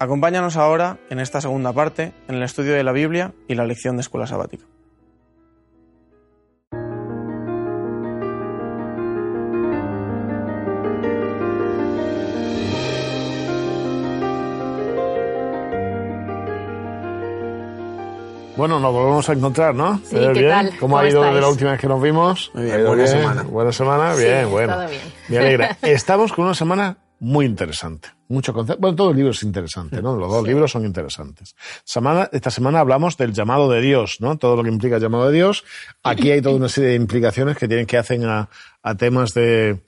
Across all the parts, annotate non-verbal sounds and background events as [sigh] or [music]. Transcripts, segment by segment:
Acompáñanos ahora en esta segunda parte en el estudio de la Biblia y la lección de escuela sabática. Bueno, nos volvemos a encontrar, ¿no? Sí, ¿qué tal? ¿Cómo, ¿Cómo ha ido desde la última vez que nos vimos? Muy bien, ¿Ha ido buena semana. Buena semana, Sí, bien, bueno. todo bien. Me alegra. [laughs] Estamos con una semana muy interesante. Mucho concepto. Bueno, todo el libro es interesante, ¿no? Los dos libros son interesantes. Semana, esta semana hablamos del llamado de Dios, ¿no? Todo lo que implica el llamado de Dios. Aquí hay toda una serie de implicaciones que tienen que hacen a, a temas de,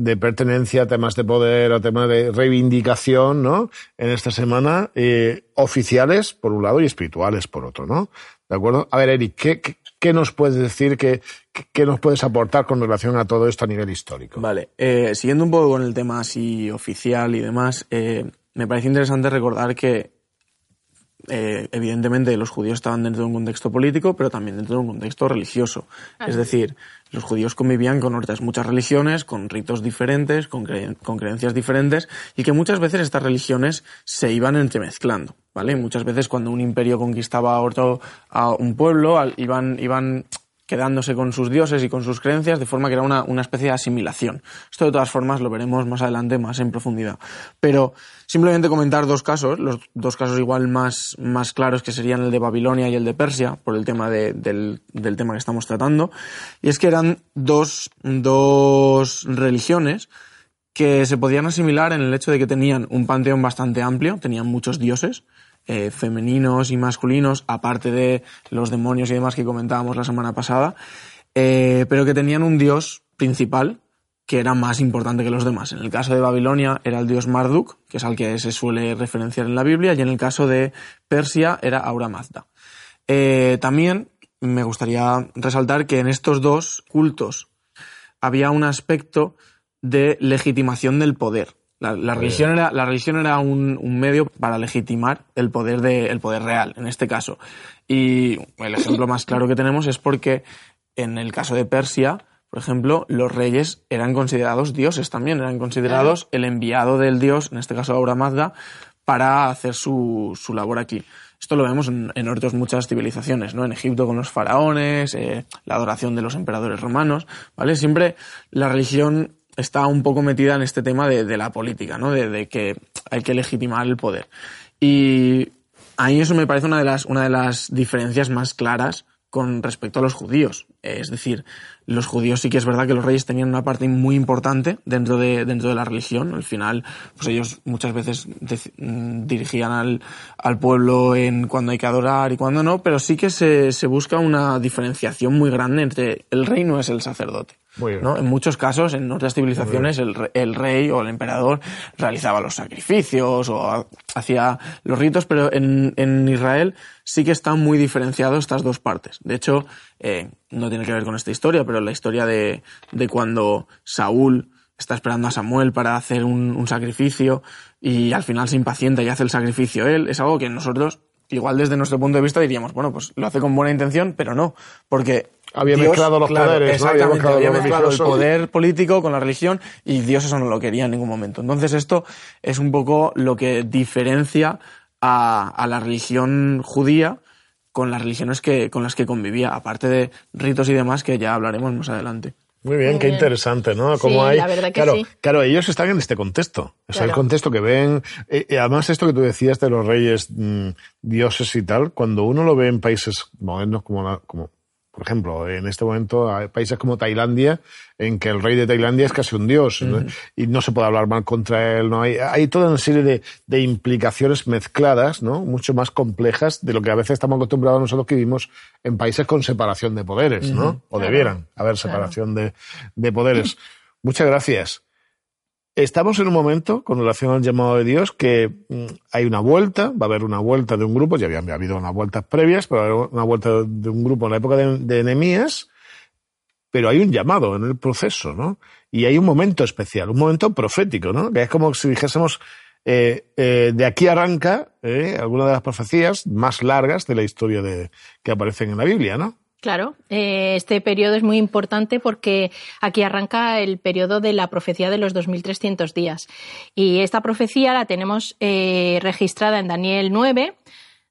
de pertenencia, a temas de poder, a temas de reivindicación, ¿no? En esta semana, eh, oficiales por un lado y espirituales por otro, ¿no? ¿De acuerdo? A ver, Eric, ¿qué, qué, qué nos puedes decir, qué, qué- nos puedes aportar con relación a todo esto a nivel histórico? Vale, eh, siguiendo un poco con el tema así oficial y demás, eh, me parece interesante recordar que eh, evidentemente los judíos estaban dentro de un contexto político, pero también dentro de un contexto religioso. Es decir, los judíos convivían con otras muchas religiones, con ritos diferentes, con, con creencias diferentes, y que muchas veces estas religiones se iban entremezclando. ¿Vale? Muchas veces cuando un imperio conquistaba a a un pueblo, iban, iban quedándose con sus dioses y con sus creencias, de forma que era una, una especie de asimilación. Esto de todas formas lo veremos más adelante, más en profundidad. Pero simplemente comentar dos casos, los dos casos igual más, más claros que serían el de Babilonia y el de Persia, por el tema de- del, del tema que estamos tratando, y es que eran dos, dos religiones que se podían asimilar en el hecho de que tenían un panteón bastante amplio, tenían muchos dioses, eh, femeninos y masculinos, aparte de los demonios y demás que comentábamos la semana pasada, eh, pero que tenían un dios principal que era más importante que los demás. En el caso de Babilonia era el dios Marduk, que es al que se suele referenciar en la Biblia, y en el caso de Persia era Aura Mazda. Eh, también me gustaría resaltar que en estos dos cultos había un aspecto de legitimación del poder. La, la religión era, la religión era un, un medio para legitimar el poder, de, el poder real, en este caso. Y el ejemplo más claro que tenemos es porque en el caso de Persia, por ejemplo, los reyes eran considerados dioses también, eran considerados el enviado del dios, en este caso Aura Mazda, para hacer su, su labor aquí. Esto lo vemos en, en otras muchas civilizaciones, ¿no? En Egipto con los faraones, eh, la adoración de los emperadores romanos, ¿vale? Siempre la religión está un poco metida en este tema de, la política, ¿no? De, que hay que legitimar el poder. Y a mí eso me parece una de las, una de las diferencias más claras con respecto a los judíos. Es decir, los judíos sí que es verdad que los reyes tenían una parte muy importante dentro de, dentro de la religión. Al final, pues ellos muchas veces mm, dirigían al, al pueblo en cuando hay que adorar y cuando no, pero sí que se, se busca una diferenciación muy grande entre el rey no es el sacerdote. En muchos casos, en otras civilizaciones, el, el rey o el emperador realizaba los sacrificios o ha- hacía los ritos, pero en, en Israel sí que están muy diferenciados estas dos partes. De hecho, eh, no tiene que ver con esta historia, pero la historia de, de cuando Saúl está esperando a Samuel para hacer un, un sacrificio y al final se impacienta y hace el sacrificio él, es algo que nosotros, igual desde nuestro punto de vista, diríamos, bueno, pues lo hace con buena intención, pero no, porque Había Dios, mezclado los claro, poderes, ¿no? Había Exactamente, mezclado había lo mezclado el poder político con la religión y Dios eso no lo quería en ningún momento. Entonces esto es un poco lo que diferencia a, a la religión judía con las religiones que, con las que convivía, aparte de ritos y demás que ya hablaremos más adelante. Muy bien, Muy qué bien. interesante, ¿no? Como Sí, hay, la verdad que claro, sí. claro, ellos están en este contexto. Es el Claro. contexto que ven. eh, y además, esto que tú decías de los reyes, mm, dioses y tal, cuando uno lo ve en países modernos como, la- como por ejemplo, en este momento hay países como Tailandia, en que el rey de Tailandia es casi un dios ¿no? y no se puede hablar mal contra él. No hay, hay toda una serie de, de implicaciones mezcladas, ¿no? Mucho más complejas de lo que a veces estamos acostumbrados nosotros que vivimos en países con separación de poderes, ¿no? O debieran haber separación de, de poderes. [laughs] Muchas gracias. Estamos en un momento, con relación al llamado de Dios, que mm, hay una vuelta, va a haber una vuelta de un grupo, ya había, habido unas vueltas previas, pero va a haber una vuelta de un grupo en la época de, de Enemías, pero hay un llamado en el proceso, ¿no? Y hay un momento especial, un momento profético, ¿no? Que es como si dijésemos, eh, eh, de aquí arranca eh, alguna de las profecías más largas de la historia de, que aparecen en la Biblia, ¿no? Claro, eh, este periodo es muy importante porque aquí arranca el periodo de la profecía de los 2300 días. Y esta profecía la tenemos eh, registrada en Daniel 9,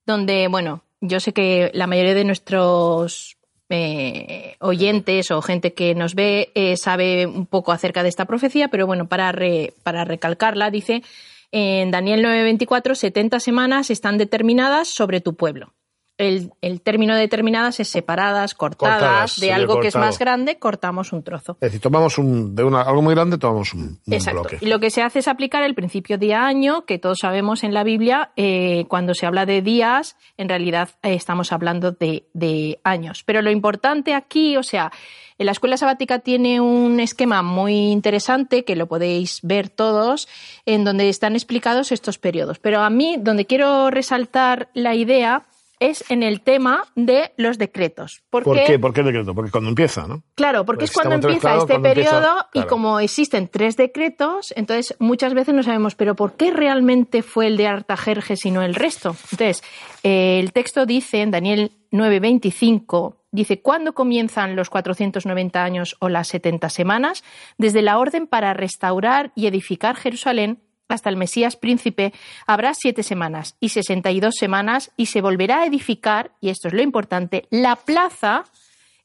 donde, bueno, yo sé que la mayoría de nuestros eh, oyentes o gente que nos ve sabe un poco acerca de esta profecía, pero bueno, para, para recalcarla, dice en Daniel 9:24, 70 semanas están determinadas sobre tu pueblo el, el, término determinadas es separadas, cortadas, de algo que es más grande, cortamos un trozo. Es decir, tomamos un, de una, algo muy grande, tomamos un, un Exacto. bloque. Y lo que se hace es aplicar el principio día-año, que todos sabemos en la Biblia, eh, cuando se habla de días, en realidad eh, estamos hablando de, de años. Pero lo importante aquí, o sea, en la escuela sabática tiene un esquema muy interesante que lo podéis ver todos, en donde están explicados estos periodos. Pero a mí, donde quiero resaltar la idea, es en el tema de los decretos. ¿Por qué? ¿Por qué el decreto? Porque cuando empieza, ¿no? Claro, porque pues es cuando empieza este cuando periodo empieza, claro. y como existen tres decretos, entonces muchas veces no sabemos, pero ¿por qué realmente fue el de Artajerjes y no el resto? Entonces, eh, el texto dice en Daniel 9:25, dice, ¿cuándo comienzan los 490 años o las 70 semanas? Desde la orden para restaurar y edificar Jerusalén hasta el Mesías príncipe habrá siete semanas y sesenta y dos semanas y se volverá a edificar, y esto es lo importante, la plaza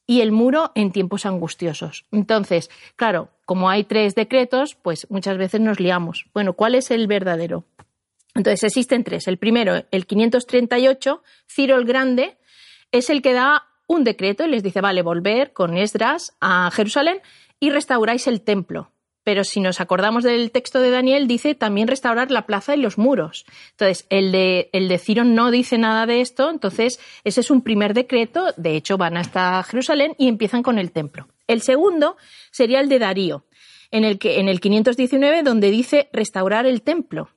y el muro en tiempos angustiosos. Entonces, claro, como hay tres decretos, pues muchas veces nos liamos. Bueno, ¿cuál es el verdadero? Entonces, existen tres. El primero, el 538, Ciro el Grande, es el que da un decreto y les dice, vale, volver con Esdras a Jerusalén y restauráis el templo. Pero si nos acordamos del texto de Daniel, dice también restaurar la plaza y los muros. Entonces, el de, el Ciro no dice nada de esto, entonces ese es un primer decreto, de hecho van hasta Jerusalén y empiezan con el templo. El segundo sería el de Darío, en el, que, en el 519, donde dice restaurar el templo.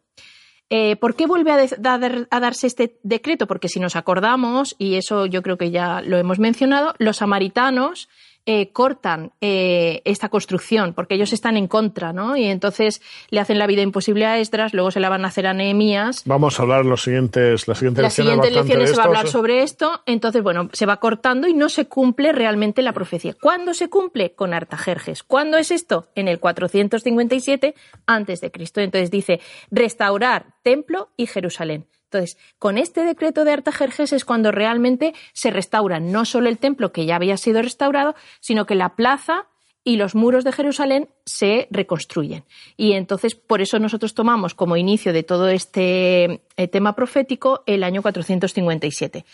Eh, ¿Por qué vuelve a, a, darse este decreto? Porque si nos acordamos, y eso yo creo que ya lo hemos mencionado, los samaritanos eh, cortan eh, esta construcción porque ellos están en contra, ¿no? Y entonces le hacen la vida imposible a Esdras, luego se la van a hacer a Nehemías. Vamos a hablar los siguientes, las siguientes las siguientes lecciones se va a hablar sobre esto, entonces bueno, se va cortando y no se cumple realmente la profecía. ¿Cuándo se cumple? Con Artajerjes. ¿Cuándo es esto? En el 457 antes de Cristo. Entonces dice restaurar templo y Jerusalén. Entonces, con este decreto de Artajerjes es cuando realmente se restaura no solo el templo que ya había sido restaurado, sino que la plaza y los muros de Jerusalén se reconstruyen. Y entonces, por eso nosotros tomamos como inicio de todo este eh, tema profético el año 457.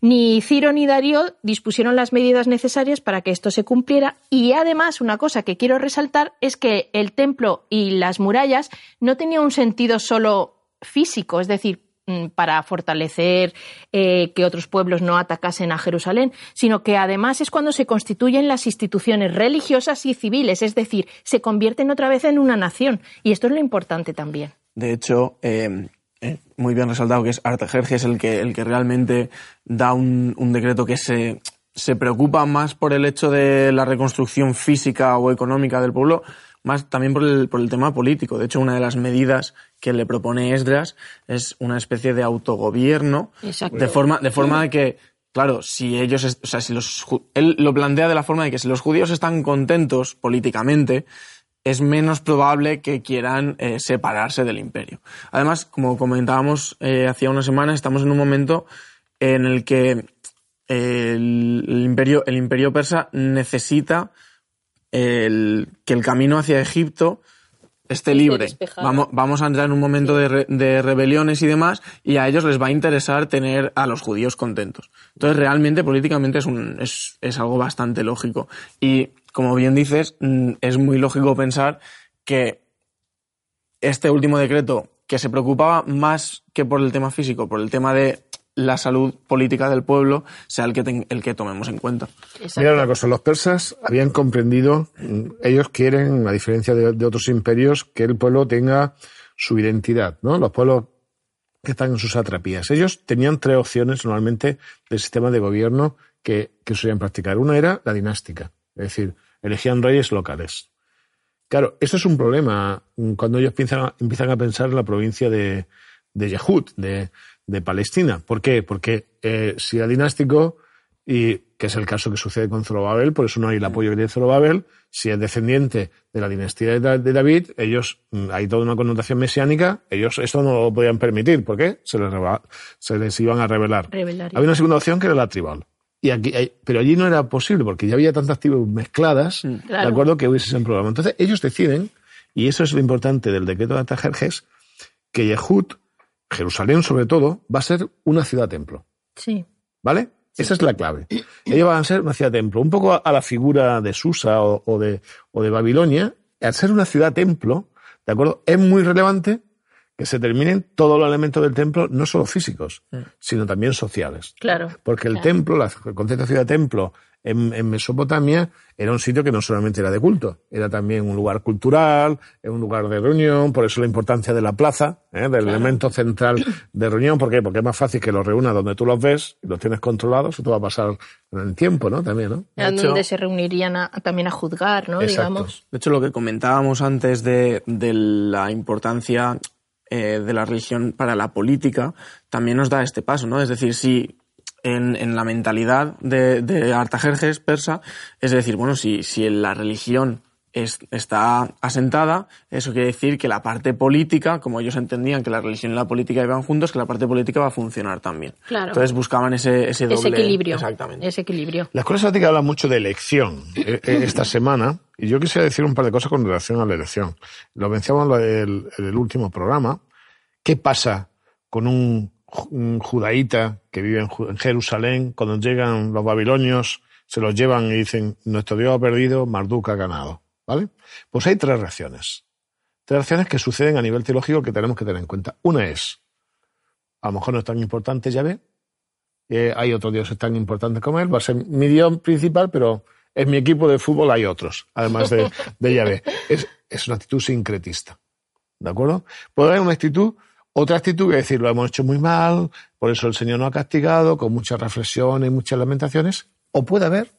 Ni Ciro ni Darío dispusieron las medidas necesarias para que esto se cumpliera y además una cosa que quiero resaltar es que el templo y las murallas no tenían un sentido solo físico, es decir, para fortalecer eh, que otros pueblos no atacasen a Jerusalén, sino que además es cuando se constituyen las instituciones religiosas y civiles, es decir, se convierten otra vez en una nación. Y esto es lo importante también. De hecho, eh, eh, muy bien resaltado que es Artajerjes el que, el que realmente da un, un decreto que se, se preocupa más por el hecho de la reconstrucción física o económica del pueblo, más también por el, por el tema político. De hecho, una de las medidas que le propone Esdras es una especie de autogobierno, Exacto. de forma, de forma de que, claro, si ellos, o sea, si los, él lo plantea de la forma de que si los judíos están contentos políticamente, es menos probable que quieran eh, separarse del imperio. Además, como comentábamos eh, hacía una semana, estamos en un momento en el que el, el imperio, el imperio persa necesita el, que el camino hacia Egipto esté libre. Vamos, vamos a entrar en un momento de, re, de, rebeliones y demás, y a ellos les va a interesar tener a los judíos contentos. Entonces, realmente, políticamente es, un, es, es algo bastante lógico. Y, como bien dices, mm, es muy lógico pensar que este último decreto, que se preocupaba más que por el tema físico, por el tema de la salud política del pueblo sea el que, el que tomemos en cuenta. Mira una cosa, los persas habían comprendido, ellos quieren, a diferencia de, de, otros imperios, que el pueblo tenga su identidad, ¿no? Los pueblos que están en sus atrapías. Ellos tenían tres opciones normalmente del sistema de gobierno que, que solían practicar. Una era la dinástica, es decir, elegían reyes locales. Claro, esto es un problema cuando ellos empiezan, empiezan a pensar en la provincia de, de Yehud, de, de Palestina. ¿Por qué? Porque eh, si era dinástico, y que es el caso que sucede con Zorobabel, por eso no hay el apoyo que tiene Zorobabel, si es descendiente de la dinastía de David, ellos, mm, hay toda una connotación mesiánica, ellos esto no lo podían permitir, ¿por qué? Se les, se les iban a revelar. Había una segunda opción que era la tribal. Y aquí, pero allí no era posible, porque ya había tantas tribus mezcladas, mm, de acuerdo, que hubiese ese problema. Entonces, ellos deciden, y eso es lo importante del decreto de Atajerjes, que Yehud, Jerusalén sobre todo, va a ser una ciudad-templo. Sí. ¿Vale? Esa es la clave. Ellos van a ser una ciudad-templo. Un poco a la figura de Susa o, de, o de Babilonia, al ser una ciudad-templo, ¿de acuerdo? Es muy relevante que se terminen todos los elementos del templo, no solo físicos, mm. sino también sociales. Claro. Porque el templo, el concepto de ciudad-templo en, Mesopotamia era un sitio que no solamente era de culto, era también un lugar cultural, un lugar de reunión, por eso la importancia de la plaza, ¿eh? del elemento central de reunión. ¿Por qué? Porque es más fácil que los reúnas donde tú los ves y los tienes controlados, esto va a pasar en el tiempo, ¿no? También, ¿no? donde se reunirían también a juzgar, ¿no? Digamos. De hecho, lo que comentábamos antes de, de la importancia eh, de la religión para la política también nos da este paso, ¿no? Es decir, si en, en la mentalidad de, de, Artajerjes persa, es decir, bueno, si, si la religión es, está asentada, eso quiere decir que la parte política, como ellos entendían que la religión y la política iban juntos, que la parte política va a funcionar también. Claro. Entonces buscaban ese, ese doble... Ese equilibrio. Exactamente. Ese equilibrio. La escuela sabática habla mucho de elección eh, eh, esta semana, y yo quisiera decir un par de cosas con relación a la elección. Lo mencionamos en el último programa. ¿Qué pasa con un judaíta que vive en Jerusalén, cuando llegan los babilonios, se los llevan y dicen, nuestro Dios ha perdido, Marduk ha ganado. ¿Vale? Pues hay tres reacciones. Tres reacciones que suceden a nivel teológico que tenemos que tener en cuenta. Una es, a lo mejor no es tan importante Yahvé, eh, hay otros dioses tan importantes como él, va a ser mi Dios principal, pero en mi equipo de fútbol hay otros, además de, de Yahvé. Es, es una actitud sincretista. ¿De acuerdo? Puede haber una actitud otra actitud es decir, lo hemos hecho muy mal, por eso el Señor nos ha castigado, con muchas reflexiones y muchas lamentaciones. O puede haber,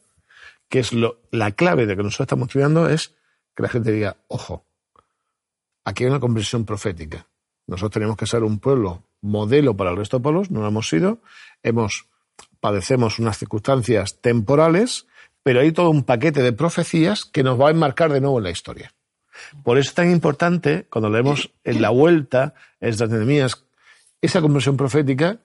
que es lo, la clave de que nosotros estamos estudiando, es que la gente diga, ojo, aquí hay una comprensión profética. Nosotros tenemos que ser un pueblo modelo para el resto de pueblos, no lo hemos sido, hemos, padecemos unas circunstancias temporales, pero hay todo un paquete de profecías que nos va a enmarcar de nuevo en la historia. Por eso es tan importante, cuando leemos en la vuelta, estas enemías, esa conversión profética,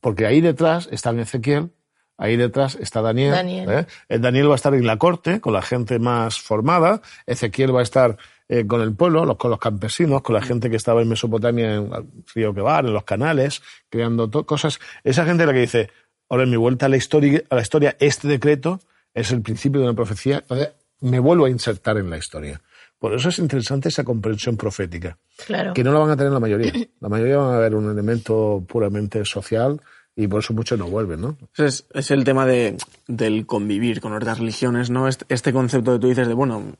porque ahí detrás está Ezequiel, ahí detrás está Daniel. Daniel. ¿eh? Daniel va a estar en la corte, con la gente más formada, Ezequiel va a estar eh, con el pueblo, con los campesinos, con la gente que estaba en Mesopotamia, en el río Quebar, en los canales, creando cosas. Esa gente es la que dice, ahora en mi vuelta a la historia, a la historia este decreto es el principio de una profecía, entonces me vuelvo a insertar en la historia. Por eso es interesante esa comprensión profética. Claro. Que no la van a tener la mayoría. La mayoría van a ver un elemento puramente social y por eso muchos no vuelven, ¿no? Es, es el tema de, del convivir con otras religiones, ¿no? Este, este, concepto que tú dices de, bueno,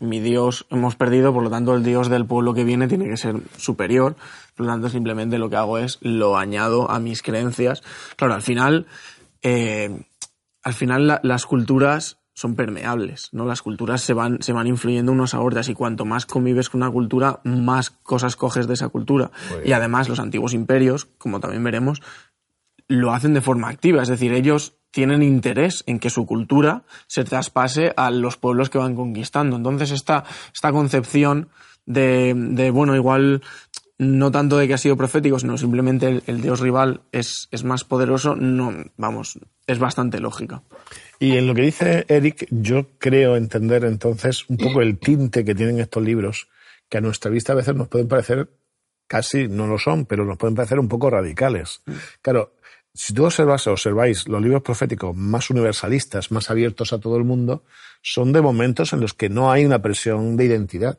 mi Dios hemos perdido, por lo tanto el Dios del pueblo que viene tiene que ser superior, por lo tanto simplemente lo que hago es lo añado a mis creencias. Claro, al final, eh, al final las culturas son permeables, ¿no? Las culturas se van, se van influyendo unos a otras y cuanto más convives con una cultura, más cosas coges de esa cultura. Y además los antiguos imperios, como también veremos, lo hacen de forma activa, es decir, ellos tienen interés en que su cultura se traspase a los pueblos que van conquistando. Entonces esta, esta concepción de, de bueno, igual no tanto de que ha sido profético, sino simplemente el, dios rival es, es más poderoso, no, vamos, es bastante lógica. Y en lo que dice Eric, yo creo entender entonces un poco el tinte que tienen estos libros, que a nuestra vista a veces nos pueden parecer, casi no lo son, pero nos pueden parecer un poco radicales. Claro, si tú observas, observáis los libros proféticos más universalistas, más abiertos a todo el mundo, son de momentos en los que no hay una presión de identidad.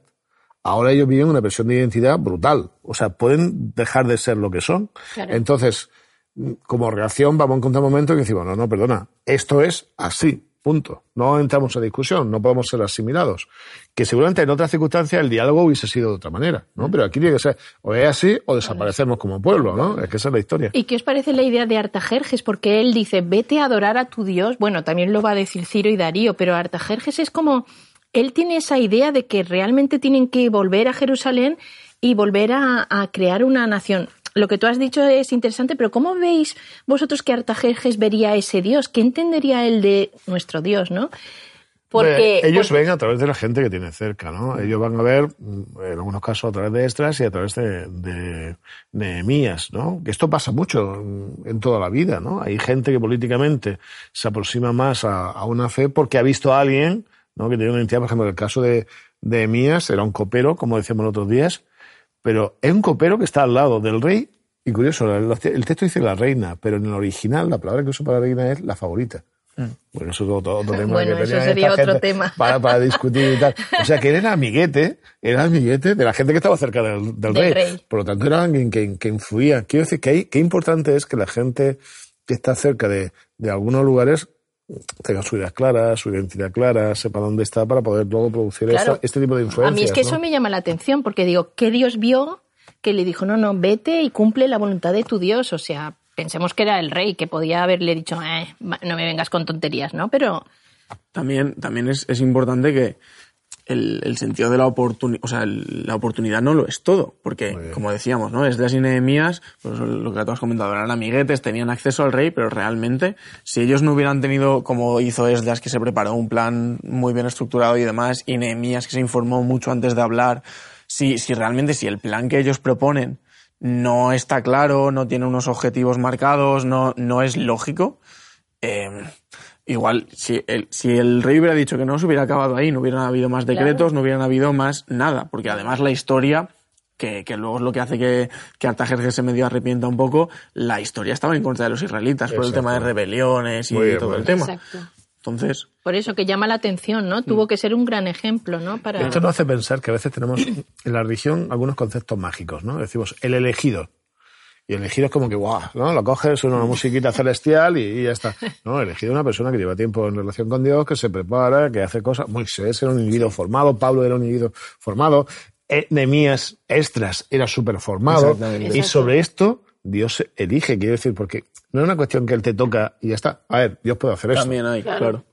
Ahora ellos viven una presión de identidad brutal. O sea, pueden dejar de ser lo que son. Entonces, como reacción vamos a encontrar un momento en que decimos, no, no, perdona, esto es así. Punto. No entramos a discusión, no podemos ser asimilados. Que seguramente en otras circunstancias el diálogo hubiese sido de otra manera, ¿no? Pero aquí tiene que ser o es así o desaparecemos como pueblo, ¿no? Es que esa es la historia. ¿Y qué os parece la idea de Artajerjes? Porque él dice, vete a adorar a tu Dios. Bueno, también lo va a decir Ciro y Darío, pero Artajerjes es como, él tiene esa idea de que realmente tienen que volver a Jerusalén y volver a, a crear una nación lo que tú has dicho es interesante, pero ¿cómo veis vosotros que Artajerjes vería ese Dios? ¿Qué entendería él de nuestro Dios, no? Porque, ellos ven a través de la gente que tiene cerca, ¿no? Ellos van a ver, mm, en algunos casos, a través de Estras y a través de, de Nehemías, ¿no? Que esto pasa mucho en toda la vida, ¿no? Hay gente que políticamente se aproxima más a, una fe porque ha visto a alguien, ¿no? Que tiene una identidad, por ejemplo, en el caso de Nehemías, era un copero, como decíamos los otros días, pero es un copero que está al lado del rey. Y curioso, el texto dice la reina, pero en el original la palabra que uso para reina es la favorita. Mm. Bueno, eso es otro, tema. Bueno, eso sería otro tema. Para, para, [laughs] discutir y tal. O sea, que era amiguete, era amiguete de la gente que estaba cerca del, rey. Por lo tanto, era alguien que, que influía. Quiero decir que qué importante es que la gente que está cerca de, de algunos lugares tenga su idea clara, su identidad clara, sepa dónde está para poder luego producir este tipo de influencias. A mí es que eso me llama la atención porque digo, ¿qué Dios vio que le dijo, no, no, vete y cumple la voluntad de tu Dios? O sea, pensemos que era el rey, que podía haberle dicho, eh, no me vengas con tonterías, ¿no? Pero... También, también es, es importante que el, sentido de la oportunidad, o sea, la oportunidad no lo es todo, porque como decíamos, ¿no? Es de y Nehemías, pues lo que tú has comentado, eran amiguetes, tenían acceso al rey, pero realmente, si ellos no hubieran tenido, como hizo Esdras, que se preparó un plan muy bien estructurado y demás, y Nehemías, que se informó mucho antes de hablar, si, si realmente, si el plan que ellos proponen no está claro, no tiene unos objetivos marcados, no, no es lógico, eh, igual, si el, si el rey hubiera dicho que no, se hubiera acabado ahí, no hubieran habido más decretos, no hubieran habido más nada, porque además la historia, que, que luego es lo que hace que, que Artajerjes se medio arrepienta un poco, la historia estaba en contra de los israelitas por el tema de rebeliones y todo el tema. Exacto. Entonces. Por eso que llama la atención, ¿no? Tuvo mm. que ser un gran ejemplo, ¿no? Para... Esto nos hace pensar que a veces tenemos en la religión algunos conceptos mágicos, ¿no? Decimos el elegido. Y elegido es como que, guau, ¿no? Lo coges, una musiquita celestial y, ya está. No, elegido es una persona que lleva tiempo en relación con Dios, que se prepara, que hace cosas. Moisés era un individuo formado, Pablo era un individuo formado, eh, Nemías Estras era súper formado. Y sobre esto, Dios elige, quiero decir, porque no es una cuestión que él te toca y ya está. A ver, Dios puede hacer eso. También hay, claro.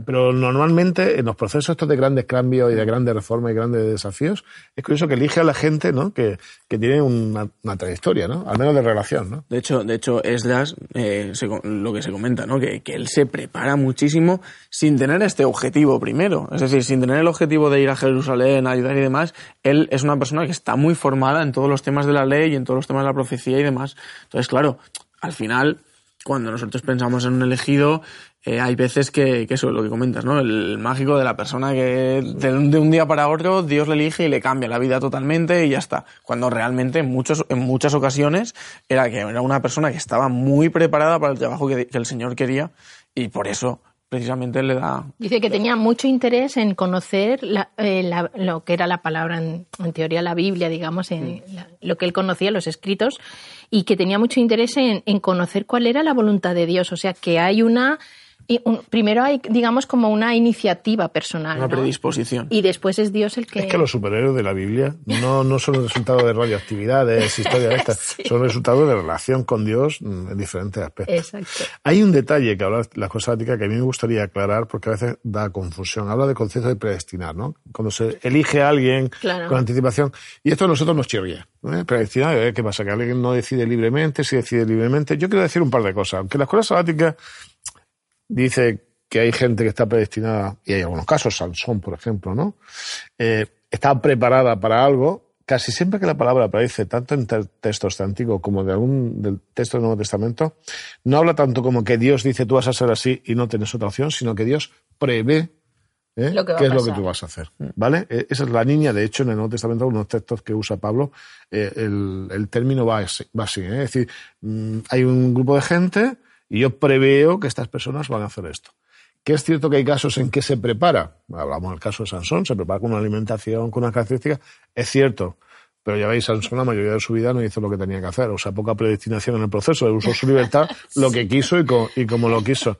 Pero normalmente en los procesos estos de grandes cambios y de grandes reformas y grandes desafíos, es curioso que elige a la gente ¿no? que, que tiene una, trayectoria, ¿no? al menos de relación. ¿no? De hecho, de hecho Esdras, eh, lo que se comenta, ¿no? Que, que, él se prepara muchísimo sin tener este objetivo primero. Es decir, sin tener el objetivo de ir a Jerusalén, ayudar y demás, él es una persona que está muy formada en todos los temas de la ley y en todos los temas de la profecía y demás. Entonces, claro, al final cuando nosotros pensamos en un elegido, eh, hay veces que, que, eso es lo que comentas, ¿no? El mágico de la persona que de, un día para otro Dios le elige y le cambia la vida totalmente y ya está. Cuando realmente en, muchos, en muchas ocasiones era que era una persona que estaba muy preparada para el trabajo que, el Señor quería y por eso precisamente le da... Dice que tenía mucho interés en conocer eh, lo que era la palabra, en, teoría la Biblia, digamos, en lo que él conocía, los escritos, y que tenía mucho interés en, en conocer cuál era la voluntad de Dios. O sea, que hay una y primero hay, digamos, como una iniciativa personal. Una predisposición. Y después es Dios el que. Es que los superhéroes de la Biblia no, no son el resultado de radioactividades, [laughs] historia de estas, son el resultado de relación con Dios en diferentes aspectos. Exacto. Hay un detalle que habla de la cosa ética que a mí me gustaría aclarar porque a veces da confusión. Habla de concepto de predestinar, ¿no? Cuando se elige a alguien con anticipación. Y esto a nosotros nos chirría. ¿eh? Predestinar, ¿eh? ¿qué pasa? Que alguien no decide libremente, si decide libremente. Yo quiero decir un par de cosas. Aunque la escuela sabática dice que hay gente que está predestinada, y hay algunos casos, Sansón, por ejemplo, ¿no? Eh, está preparada para algo. Casi siempre que la palabra aparece, tanto en textos tan antiguos como de algún del texto del Nuevo Testamento, no habla tanto como que Dios dice tú vas a ser así y no tienes otra opción, sino que Dios prevé ¿eh? qué es lo que tú vas a hacer. ¿Vale? E, esa es la niña, de hecho, en el Nuevo Testamento, unos textos que usa Pablo, eh, el, el, término va así. Va así Es decir, mm, hay un grupo de gente y yo preveo que estas personas van a hacer esto. Que es cierto que hay casos en que se prepara, hablamos del caso de Sansón, se prepara con una alimentación, con una característica, es cierto, Pero ya veis, Sansón la mayoría de su vida no hizo lo que tenía que hacer. O sea, poca predestinación en el proceso. Usó su libertad [laughs] lo que quiso y, como lo quiso.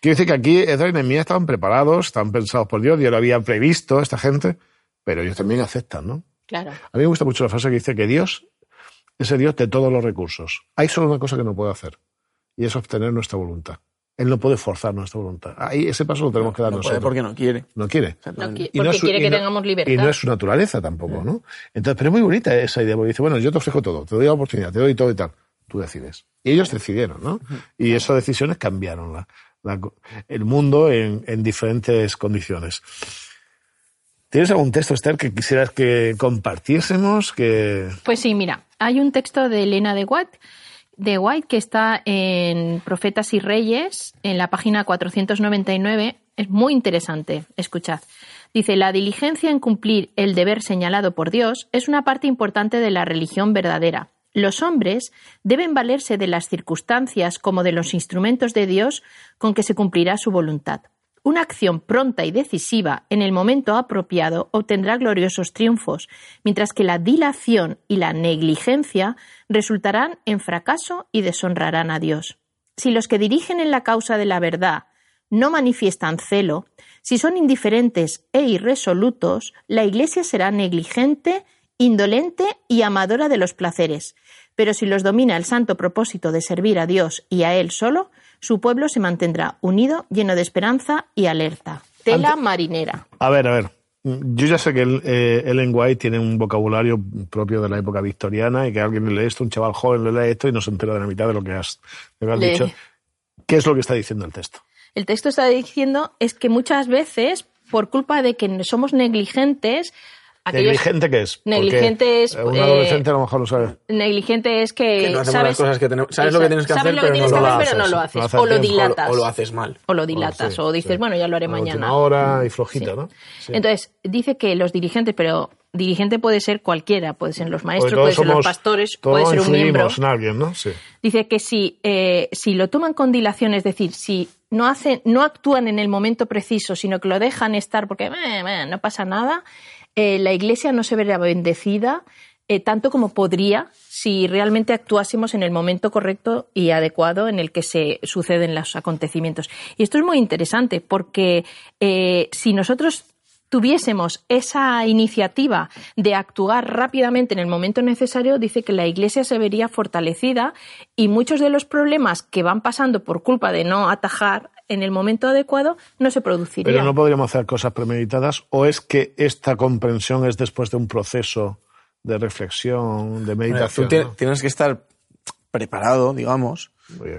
Quiero decir que aquí Edra y Nehemías estaban preparados, estaban pensados por Dios, Dios lo había previsto, esta gente, pero ellos también aceptan, ¿no? Claro. A mí me gusta mucho la frase que dice que Dios es el Dios de todos los recursos. Hay solo una cosa que no puede hacer, y es obtener nuestra voluntad. Él no puede forzar nuestra voluntad. Ahí ese paso lo tenemos que dar no nosotros. porque no quiere. No quiere. porque quiere que tengamos libertad. Y no es su naturaleza tampoco, ¿no? Entonces, pero es muy bonita esa idea, porque dice, bueno, yo te ofrezco todo, te doy la oportunidad, te doy todo y tal. Tú decides. Y ellos decidieron, ¿no? Y esas decisiones cambiaron la, el mundo en, en diferentes condiciones. ¿Tienes algún texto, Esther, que quisieras que compartiésemos? Que... Pues sí, mira, hay un texto de Elena de White de White que está en Profetas y Reyes, en la página 499. Es muy interesante. Escuchad. Dice, la diligencia en cumplir el deber señalado por Dios es una parte importante de la religión verdadera. Los hombres deben valerse de las circunstancias como de los instrumentos de Dios con que se cumplirá su voluntad. Una acción pronta y decisiva en el momento apropiado obtendrá gloriosos triunfos, mientras que la dilación y la negligencia resultarán en fracaso y deshonrarán a Dios. Si los que dirigen en la causa de la verdad no manifiestan celo, si son indiferentes e irresolutos, la Iglesia será negligente, indolente y amadora de los placeres. Pero si los domina el santo propósito de servir a Dios y a Él solo, su pueblo se mantendrá unido, lleno de esperanza y alerta. Tela marinera. A ver, a ver. Yo ya sé que el, eh, Ellen White tiene un vocabulario propio de la época victoriana y que alguien lee esto, un chaval joven le lee esto y no se entera de la mitad de lo que has, dicho. ¿Qué es lo que está diciendo el texto? El texto está diciendo es que muchas veces, por culpa de que somos negligentes, ¿Negligente qué es? Negligente es. Un adolescente a lo mejor lo sabe. Negligente es que. no sabes, las cosas que tenemos, sabes lo que tienes que hacer, pero, no, lo haces, pero no lo haces. o lo dilatas. O, lo haces mal. O lo dilatas. O, dices, bueno, ya lo haré mañana. Ahora y flojito, ¿no? Entonces, dice que los dirigentes, pero dirigente puede ser cualquiera, puede ser los maestros, puede ser los pastores, puede ser un miembro. En alguien, ¿no? sí. Dice que si, eh, si lo toman con dilación, es decir, si no hacen, no actúan en el momento preciso, sino que lo dejan estar porque eh, no pasa nada, eh, la Iglesia no se verá bendecida eh, tanto como podría si realmente actuásemos en el momento correcto y adecuado en el que se suceden los acontecimientos. Y esto es muy interesante porque eh, si nosotros tuviésemos esa iniciativa de actuar rápidamente en el momento necesario, dice que la Iglesia se vería fortalecida y muchos de los problemas que van pasando por culpa de no atajar en el momento adecuado no se produciría. Pero no podríamos hacer cosas premeditadas o es que esta comprensión es después de un proceso de reflexión, de meditación. tú tienes que estar preparado, digamos,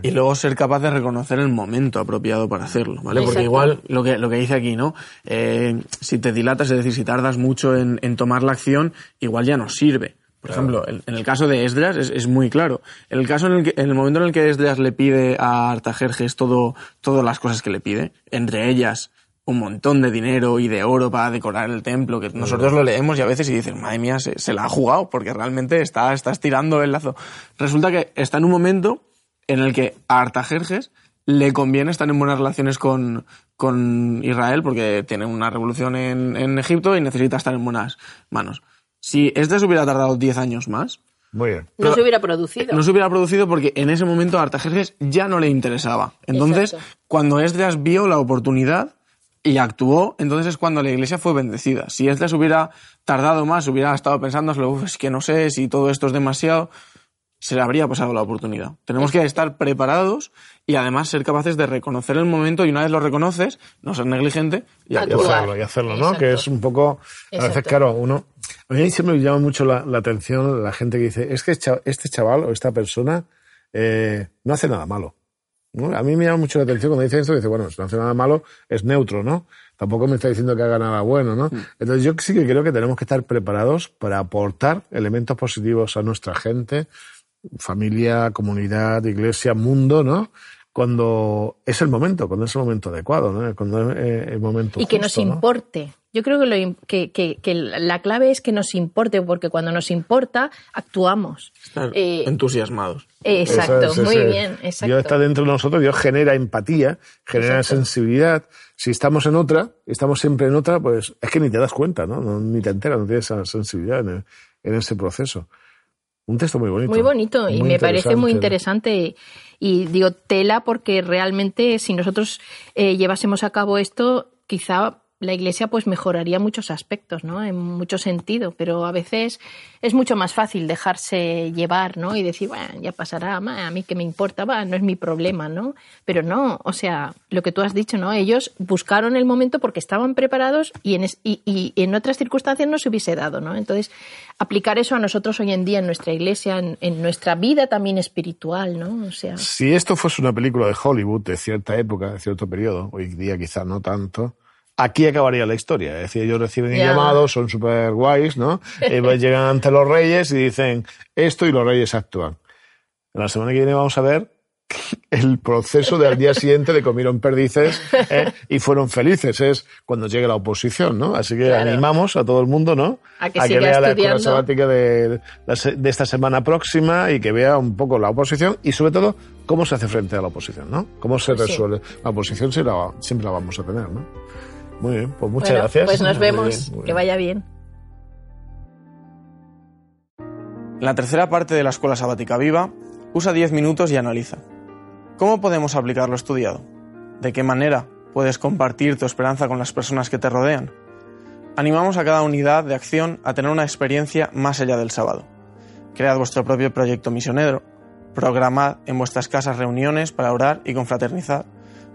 y luego ser capaz de reconocer el momento apropiado para hacerlo, ¿vale? Porque igual lo que, lo que dice aquí, ¿no? Eh, si te dilatas, es decir, si tardas mucho en, en tomar la acción, igual ya no sirve. Por ejemplo, en el caso de Esdras es, muy claro. En el caso en el, que, en el momento en el que Esdras le pide a Artajerjes todo, todas las cosas que le pide, entre ellas un montón de dinero y de oro para decorar el templo, que nosotros lo leemos y a veces y dicen, madre mía, se, la ha jugado, porque realmente está, está estirando el lazo. Resulta que está en un momento en el que a Artajerjes le conviene estar en buenas relaciones con, con Israel, porque tiene una revolución en, en Egipto y necesita estar en buenas manos. Si este se hubiera tardado 10 años más, no se hubiera producido. No se hubiera producido porque en ese momento a Artajerjes ya no le interesaba. Entonces, cuando Esdras vio la oportunidad y actuó, entonces es cuando la iglesia fue bendecida. Si Esdras hubiera tardado más, hubiera estado pensando, es que no sé si todo esto es demasiado, se le habría pasado la oportunidad. Tenemos que estar preparados y además ser capaces de reconocer el momento y una vez lo reconoces, no ser negligente y, hacerlo, y hacerlo, ¿no? Que es un poco, a veces, claro, uno, a mí siempre me llama mucho la, atención la gente que dice, es que este chaval o esta persona eh, no hace nada malo. A mí me llama mucho la atención cuando dice esto, dice, bueno, si no hace nada malo, es neutro, ¿no? Tampoco me está diciendo que haga nada bueno, ¿no? Mm. Entonces yo sí que creo que tenemos que estar preparados para aportar elementos positivos a nuestra gente, familia, comunidad, iglesia, mundo, ¿no? Cuando es el momento, cuando es el momento adecuado, ¿no? cuando es eh, el momento Y que nos importe. Yo creo que, lo, que, que, la clave es que nos importe, porque cuando nos importa, actuamos. Están eh, entusiasmados. Exacto, muy bien. Exacto. Dios está dentro de nosotros, Dios genera empatía, genera sensibilidad. Si estamos en otra, estamos siempre en otra, pues es que ni te das cuenta, ¿no? ni te enteras, no tienes esa sensibilidad en, en ese proceso. Un texto muy bonito. Muy bonito y me parece muy interesante. Y digo tela porque realmente si nosotros eh, llevásemos a cabo esto, quizá la Iglesia pues mejoraría muchos aspectos, ¿no? En mucho sentido, pero a veces es mucho más fácil dejarse llevar, ¿no? Y decir, bueno, ya pasará, a mí que me importa, va, no es mi problema, ¿no? Pero no, o sea, lo que tú has dicho, ¿no? Ellos buscaron el momento porque estaban preparados y en, y, en otras circunstancias no se hubiese dado, ¿no? Entonces, aplicar eso a nosotros hoy en día en nuestra Iglesia, en, en nuestra vida también espiritual, ¿no? O sea. Si esto fuese una película de Hollywood de cierta época, de cierto periodo, hoy día quizá no tanto aquí acabaría la historia. Es decir, ellos reciben el llamado, son súper guays, ¿no? [laughs] llegan ante los reyes y dicen esto y los reyes actúan. La semana que viene vamos a ver [laughs] el proceso del día siguiente de comieron perdices ¿eh? y fueron felices. Es cuando llegue la oposición, ¿no? Así que animamos a todo el mundo, ¿no? A que, vea la escuela sabática de, de, esta semana próxima y que vea un poco la oposición y sobre todo cómo se hace frente a la oposición, ¿no? Cómo se resuelve. La oposición la, siempre la vamos a tener, ¿no? Muy bien, pues muchas gracias. Pues nos vemos, que vaya bien. la tercera parte de la Escuela Sabática Viva, usa 10 minutos y analiza. ¿Cómo podemos aplicar lo estudiado? ¿De qué manera puedes compartir tu esperanza con las personas que te rodean? Animamos a cada unidad de acción a tener una experiencia más allá del sábado. Cread vuestro propio proyecto misionero. Programad en vuestras casas reuniones para orar y confraternizar.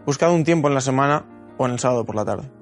Buscad un tiempo en la semana o en el sábado por la tarde.